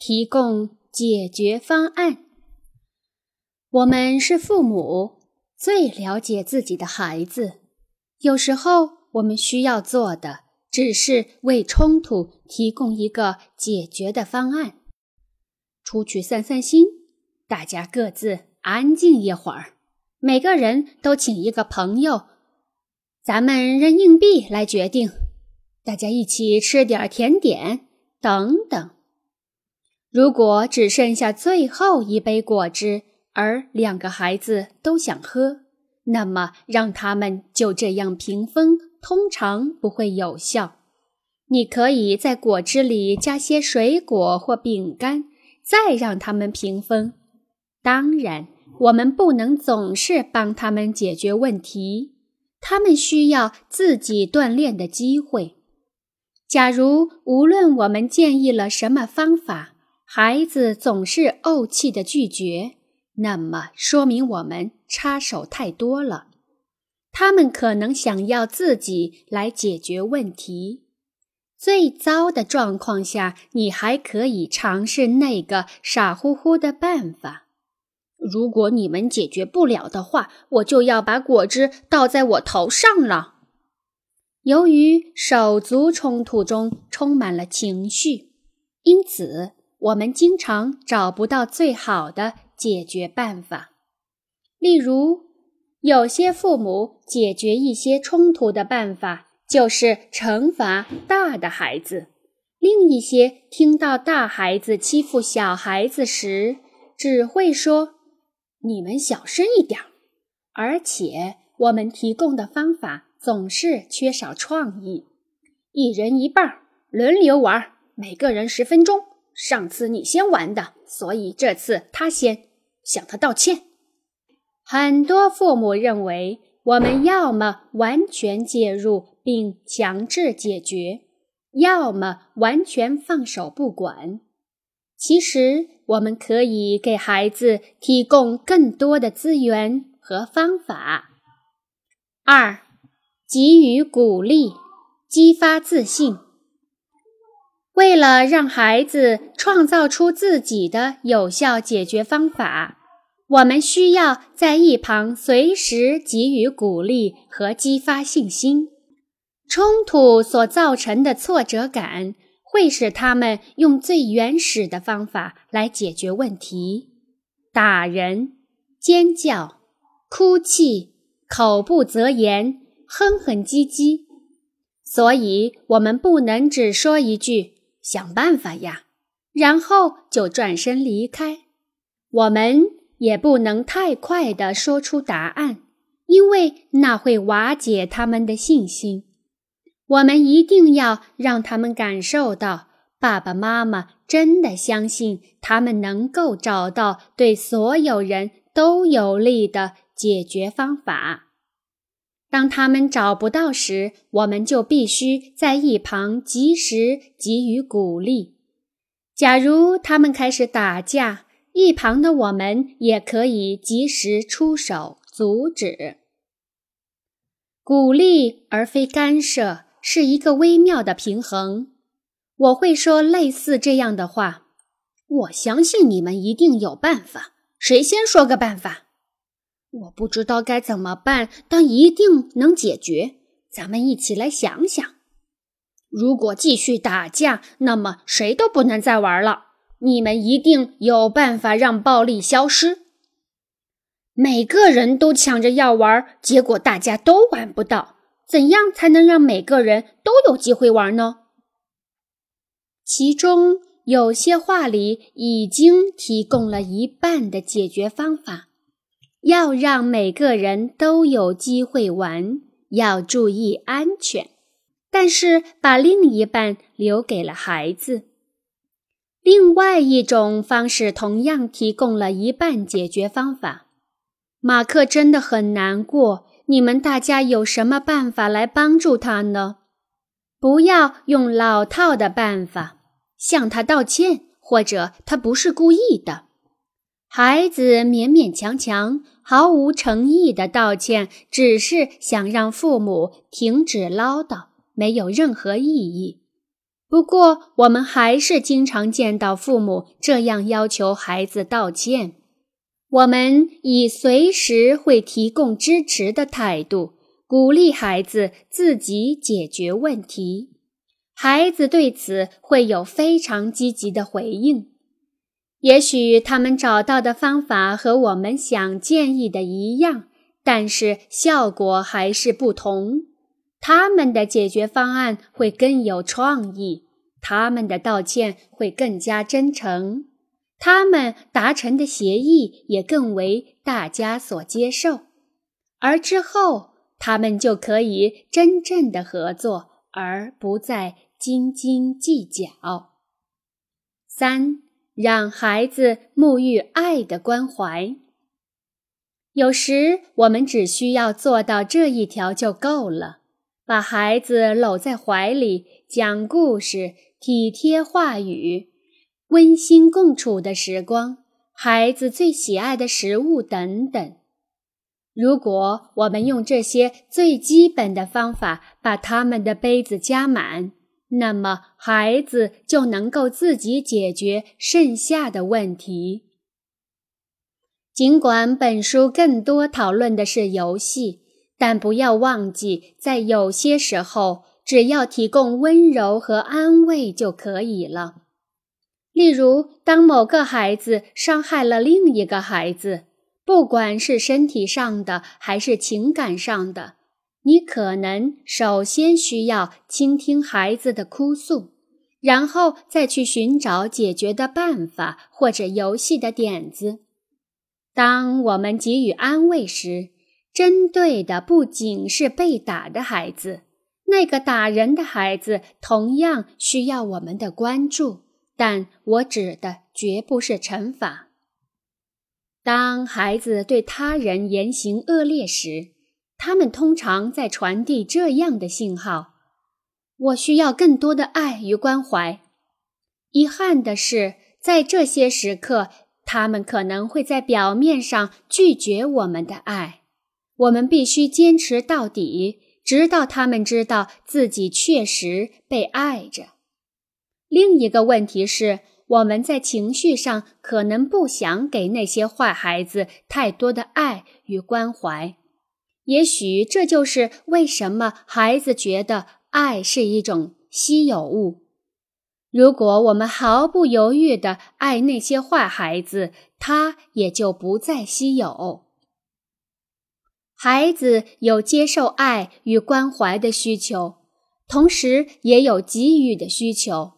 提供解决方案。我们是父母，最了解自己的孩子。有时候，我们需要做的只是为冲突提供一个解决的方案。出去散散心，大家各自安静一会儿，每个人都请一个朋友，咱们扔硬币来决定。大家一起吃点甜点，等等。如果只剩下最后一杯果汁，而两个孩子都想喝，那么让他们就这样平分，通常不会有效。你可以在果汁里加些水果或饼干，再让他们平分。当然，我们不能总是帮他们解决问题，他们需要自己锻炼的机会。假如无论我们建议了什么方法，孩子总是怄气的拒绝，那么说明我们插手太多了。他们可能想要自己来解决问题。最糟的状况下，你还可以尝试那个傻乎乎的办法。如果你们解决不了的话，我就要把果汁倒在我头上了。由于手足冲突中充满了情绪，因此我们经常找不到最好的解决办法。例如，有些父母解决一些冲突的办法就是惩罚大的孩子；另一些听到大孩子欺负小孩子时，只会说：“你们小声一点。”而且，我们提供的方法。总是缺少创意，一人一半，轮流玩，每个人十分钟。上次你先玩的，所以这次他先向他道歉。很多父母认为，我们要么完全介入并强制解决，要么完全放手不管。其实，我们可以给孩子提供更多的资源和方法。二。给予鼓励，激发自信。为了让孩子创造出自己的有效解决方法，我们需要在一旁随时给予鼓励和激发信心。冲突所造成的挫折感会使他们用最原始的方法来解决问题：打人、尖叫、哭泣、口不择言。哼哼唧唧，所以我们不能只说一句“想办法呀”，然后就转身离开。我们也不能太快地说出答案，因为那会瓦解他们的信心。我们一定要让他们感受到，爸爸妈妈真的相信他们能够找到对所有人都有利的解决方法。当他们找不到时，我们就必须在一旁及时给予鼓励。假如他们开始打架，一旁的我们也可以及时出手阻止。鼓励而非干涉是一个微妙的平衡。我会说类似这样的话：“我相信你们一定有办法。谁先说个办法？”我不知道该怎么办，但一定能解决。咱们一起来想想。如果继续打架，那么谁都不能再玩了。你们一定有办法让暴力消失。每个人都抢着要玩，结果大家都玩不到。怎样才能让每个人都有机会玩呢？其中有些话里已经提供了一半的解决方法。要让每个人都有机会玩，要注意安全，但是把另一半留给了孩子。另外一种方式同样提供了一半解决方法。马克真的很难过，你们大家有什么办法来帮助他呢？不要用老套的办法，向他道歉，或者他不是故意的。孩子勉勉强强、毫无诚意的道歉，只是想让父母停止唠叨，没有任何意义。不过，我们还是经常见到父母这样要求孩子道歉。我们以随时会提供支持的态度，鼓励孩子自己解决问题。孩子对此会有非常积极的回应。也许他们找到的方法和我们想建议的一样，但是效果还是不同。他们的解决方案会更有创意，他们的道歉会更加真诚。他们达成的协议也更为大家所接受，而之后他们就可以真正的合作，而不再斤斤计较。三，让孩子沐浴爱的关怀。有时我们只需要做到这一条就够了：把孩子搂在怀里，讲故事，体贴话语。温馨共处的时光，孩子最喜爱的食物等等。如果我们用这些最基本的方法把他们的杯子加满，那么孩子就能够自己解决剩下的问题。尽管本书更多讨论的是游戏，但不要忘记，在有些时候，只要提供温柔和安慰就可以了。例如，当某个孩子伤害了另一个孩子，不管是身体上的还是情感上的，你可能首先需要倾听孩子的哭诉，然后再去寻找解决的办法或者游戏的点子。当我们给予安慰时，针对的不仅是被打的孩子，那个打人的孩子同样需要我们的关注。但我指的绝不是惩罚。当孩子对他人言行恶劣时，他们通常在传递这样的信号：“我需要更多的爱与关怀。”遗憾的是，在这些时刻，他们可能会在表面上拒绝我们的爱。我们必须坚持到底，直到他们知道自己确实被爱着。另一个问题是，我们在情绪上可能不想给那些坏孩子太多的爱与关怀。也许这就是为什么孩子觉得爱是一种稀有物。如果我们毫不犹豫地爱那些坏孩子，他也就不再稀有。孩子有接受爱与关怀的需求，同时也有给予的需求。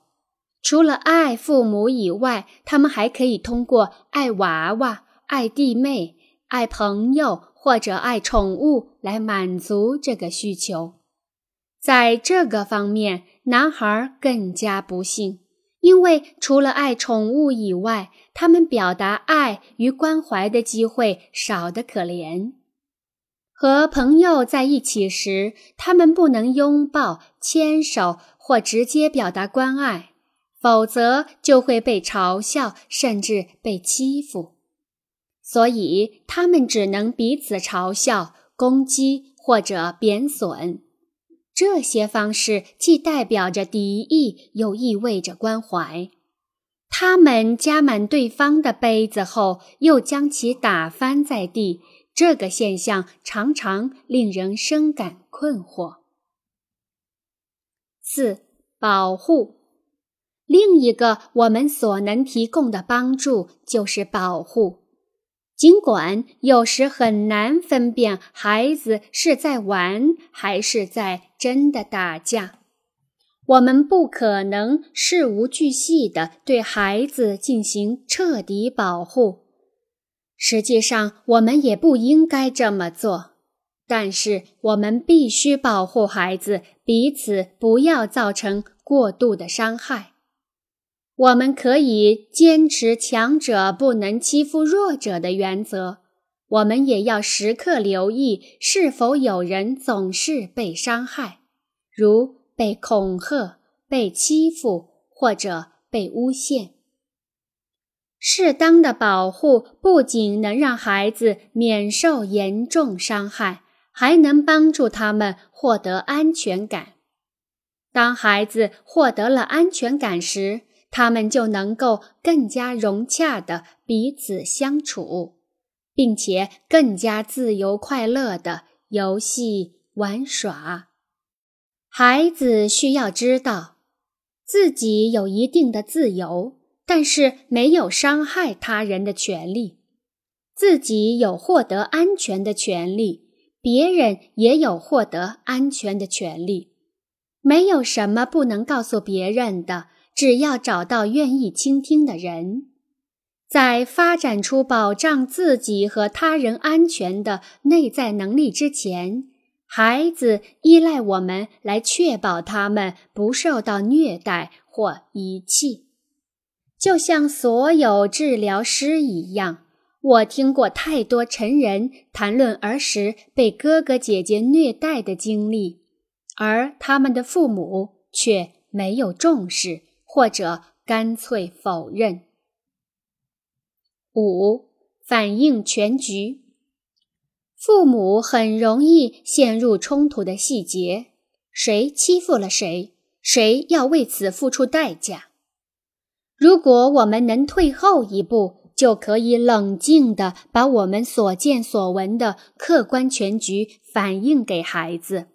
除了爱父母以外，他们还可以通过爱娃娃、爱弟妹、爱朋友或者爱宠物来满足这个需求。在这个方面，男孩更加不幸，因为除了爱宠物以外，他们表达爱与关怀的机会少得可怜。和朋友在一起时，他们不能拥抱、牵手或直接表达关爱。否则就会被嘲笑，甚至被欺负，所以他们只能彼此嘲笑、攻击或者贬损。这些方式既代表着敌意，又意味着关怀。他们加满对方的杯子后，又将其打翻在地，这个现象常常令人深感困惑。四、保护。另一个我们所能提供的帮助就是保护，尽管有时很难分辨孩子是在玩还是在真的打架，我们不可能事无巨细地对孩子进行彻底保护。实际上，我们也不应该这么做。但是，我们必须保护孩子，彼此不要造成过度的伤害。我们可以坚持强者不能欺负弱者的原则，我们也要时刻留意是否有人总是被伤害，如被恐吓、被欺负或者被诬陷。适当的保护不仅能让孩子免受严重伤害，还能帮助他们获得安全感。当孩子获得了安全感时，他们就能够更加融洽的彼此相处，并且更加自由快乐的游戏玩耍。孩子需要知道，自己有一定的自由，但是没有伤害他人的权利；自己有获得安全的权利，别人也有获得安全的权利。没有什么不能告诉别人的。只要找到愿意倾听的人，在发展出保障自己和他人安全的内在能力之前，孩子依赖我们来确保他们不受到虐待或遗弃。就像所有治疗师一样，我听过太多成人谈论儿时被哥哥姐姐虐待的经历，而他们的父母却没有重视。或者干脆否认。五、反映全局。父母很容易陷入冲突的细节：谁欺负了谁？谁要为此付出代价？如果我们能退后一步，就可以冷静地把我们所见所闻的客观全局反映给孩子。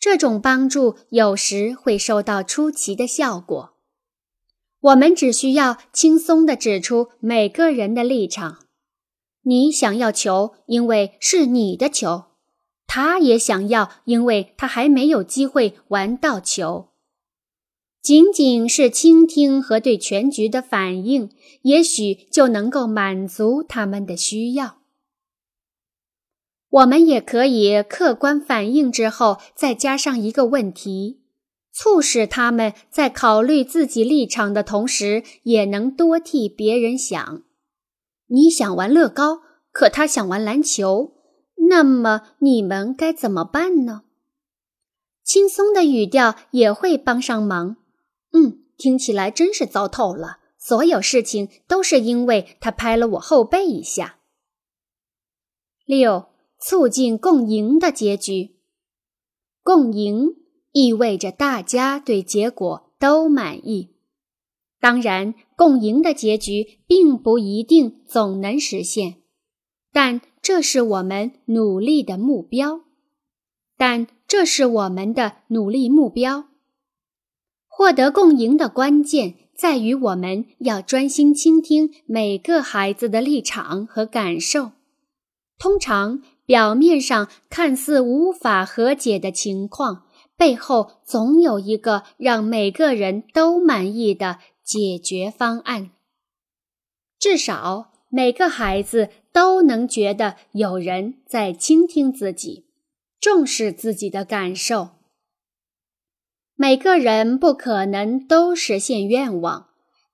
这种帮助有时会收到出奇的效果。我们只需要轻松地指出每个人的立场。你想要球，因为是你的球；他也想要，因为他还没有机会玩到球。仅仅是倾听和对全局的反应，也许就能够满足他们的需要。我们也可以客观反应之后，再加上一个问题。促使他们在考虑自己立场的同时，也能多替别人想。你想玩乐高，可他想玩篮球，那么你们该怎么办呢？轻松的语调也会帮上忙。嗯，听起来真是糟透了。所有事情都是因为他拍了我后背一下。六，促进共赢的结局。共赢。意味着大家对结果都满意。当然，共赢的结局并不一定总能实现，但这是我们努力的目标。但这是我们的努力目标。获得共赢的关键在于我们要专心倾听每个孩子的立场和感受。通常，表面上看似无法和解的情况。背后总有一个让每个人都满意的解决方案。至少每个孩子都能觉得有人在倾听自己，重视自己的感受。每个人不可能都实现愿望，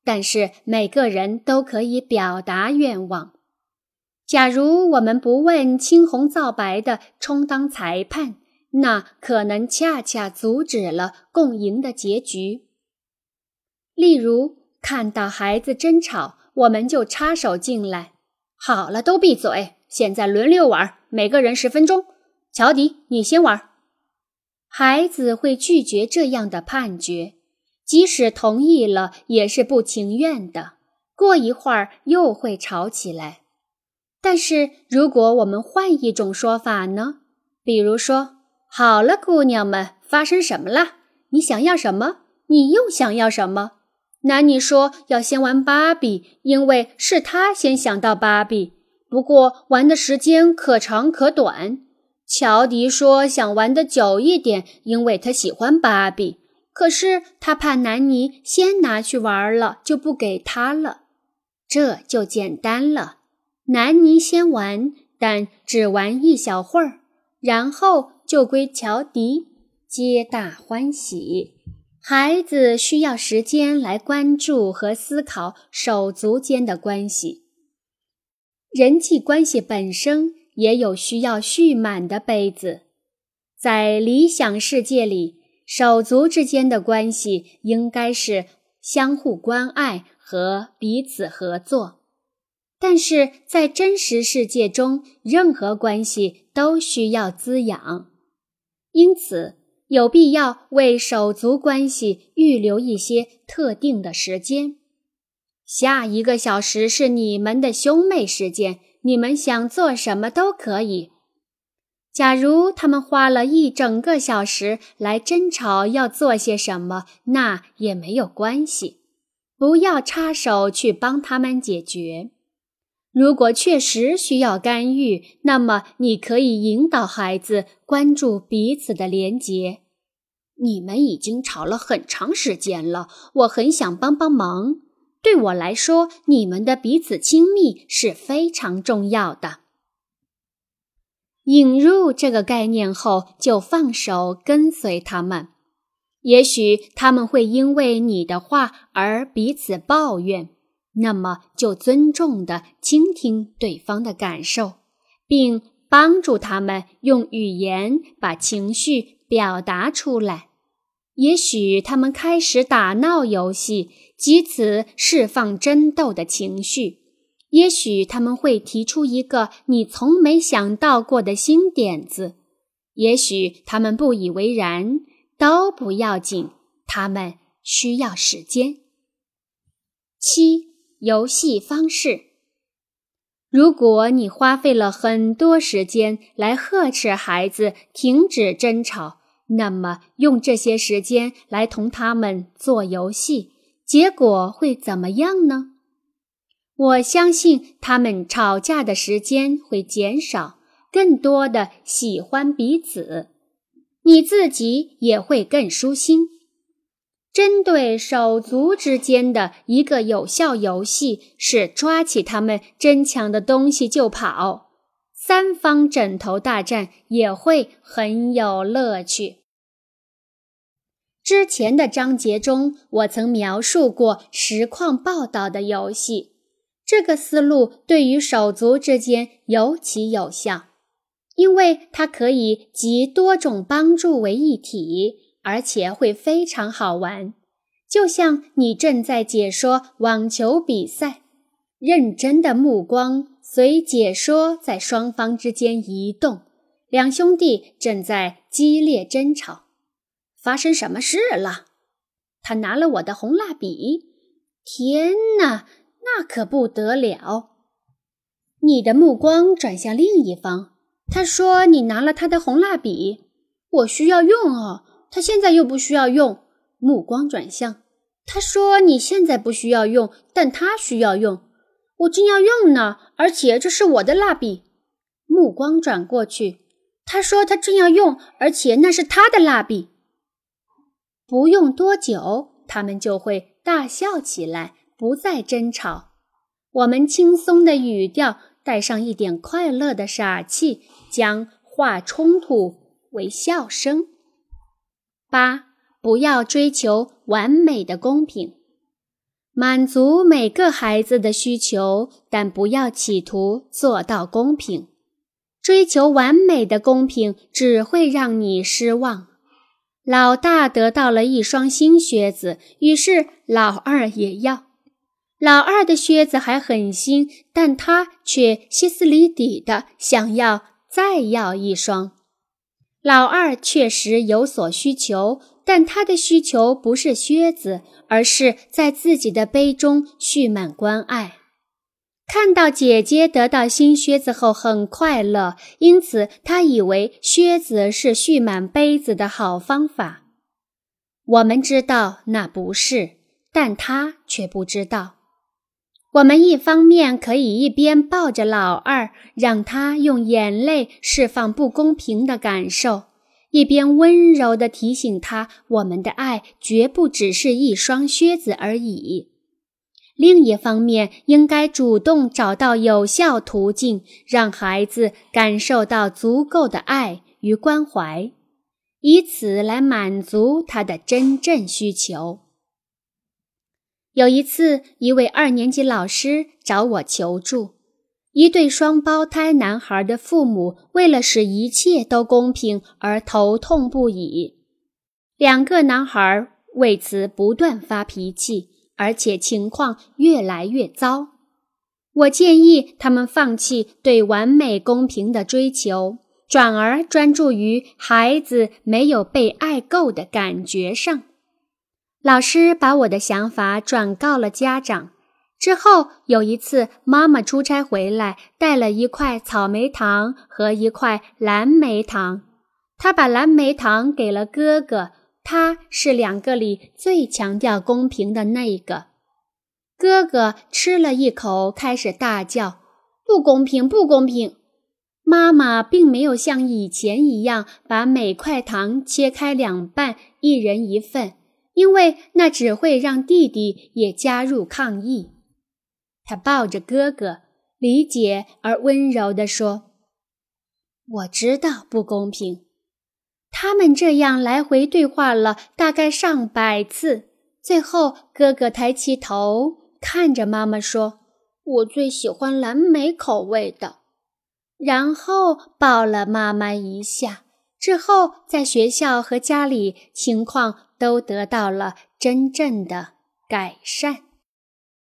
但是每个人都可以表达愿望。假如我们不问青红皂白的充当裁判。那可能恰恰阻止了共赢的结局。例如，看到孩子争吵，我们就插手进来。好了，都闭嘴！现在轮流玩，每个人十分钟。乔迪，你先玩。孩子会拒绝这样的判决，即使同意了，也是不情愿的。过一会儿又会吵起来。但是，如果我们换一种说法呢？比如说。好了，姑娘们，发生什么了？你想要什么？你又想要什么？南妮说要先玩芭比，因为是他先想到芭比。不过玩的时间可长可短。乔迪说想玩的久一点，因为他喜欢芭比。可是他怕南妮先拿去玩了，就不给他了。这就简单了，南妮先玩，但只玩一小会儿，然后。就归乔迪，皆大欢喜。孩子需要时间来关注和思考手足间的关系。人际关系本身也有需要蓄满的杯子。在理想世界里，手足之间的关系应该是相互关爱和彼此合作。但是在真实世界中，任何关系都需要滋养。因此，有必要为手足关系预留一些特定的时间。下一个小时是你们的兄妹时间，你们想做什么都可以。假如他们花了一整个小时来争吵要做些什么，那也没有关系，不要插手去帮他们解决。如果确实需要干预，那么你可以引导孩子关注彼此的连结。你们已经吵了很长时间了，我很想帮帮忙。对我来说，你们的彼此亲密是非常重要的。引入这个概念后，就放手跟随他们。也许他们会因为你的话而彼此抱怨。那么，就尊重地倾听对方的感受，并帮助他们用语言把情绪表达出来。也许他们开始打闹游戏，借此释放争斗的情绪；也许他们会提出一个你从没想到过的新点子；也许他们不以为然，都不要紧，他们需要时间。七。游戏方式。如果你花费了很多时间来呵斥孩子停止争吵，那么用这些时间来同他们做游戏，结果会怎么样呢？我相信他们吵架的时间会减少，更多的喜欢彼此，你自己也会更舒心。针对手足之间的一个有效游戏是抓起他们争抢的东西就跑，三方枕头大战也会很有乐趣。之前的章节中，我曾描述过实况报道的游戏，这个思路对于手足之间尤其有效，因为它可以集多种帮助为一体。而且会非常好玩，就像你正在解说网球比赛，认真的目光随解说在双方之间移动。两兄弟正在激烈争吵，发生什么事了？他拿了我的红蜡笔！天哪，那可不得了！你的目光转向另一方，他说：“你拿了他的红蜡笔，我需要用哦。”他现在又不需要用，目光转向。他说：“你现在不需要用，但他需要用。我正要用呢，而且这是我的蜡笔。”目光转过去。他说：“他正要用，而且那是他的蜡笔。”不用多久，他们就会大笑起来，不再争吵。我们轻松的语调带上一点快乐的傻气，将化冲突为笑声。八，不要追求完美的公平，满足每个孩子的需求，但不要企图做到公平。追求完美的公平只会让你失望。老大得到了一双新靴子，于是老二也要。老二的靴子还很新，但他却歇斯底里的想要再要一双。老二确实有所需求，但他的需求不是靴子，而是在自己的杯中蓄满关爱。看到姐姐得到新靴子后很快乐，因此他以为靴子是蓄满杯子的好方法。我们知道那不是，但他却不知道。我们一方面可以一边抱着老二，让他用眼泪释放不公平的感受，一边温柔地提醒他，我们的爱绝不只是一双靴子而已。另一方面，应该主动找到有效途径，让孩子感受到足够的爱与关怀，以此来满足他的真正需求。有一次，一位二年级老师找我求助。一对双胞胎男孩的父母为了使一切都公平而头痛不已，两个男孩为此不断发脾气，而且情况越来越糟。我建议他们放弃对完美公平的追求，转而专注于孩子没有被爱够的感觉上。老师把我的想法转告了家长。之后有一次，妈妈出差回来，带了一块草莓糖和一块蓝莓糖。她把蓝莓糖给了哥哥，他是两个里最强调公平的那个。哥哥吃了一口，开始大叫：“不公平，不公平！”妈妈并没有像以前一样把每块糖切开两半，一人一份，因为那只会让弟弟也加入抗议。他抱着哥哥，理解而温柔地说：“我知道不公平。”他们这样来回对话了大概上百次，最后哥哥抬起头，看着妈妈说：“我最喜欢蓝莓口味的。”然后抱了妈妈一下。之后，在学校和家里，情况都得到了真正的改善。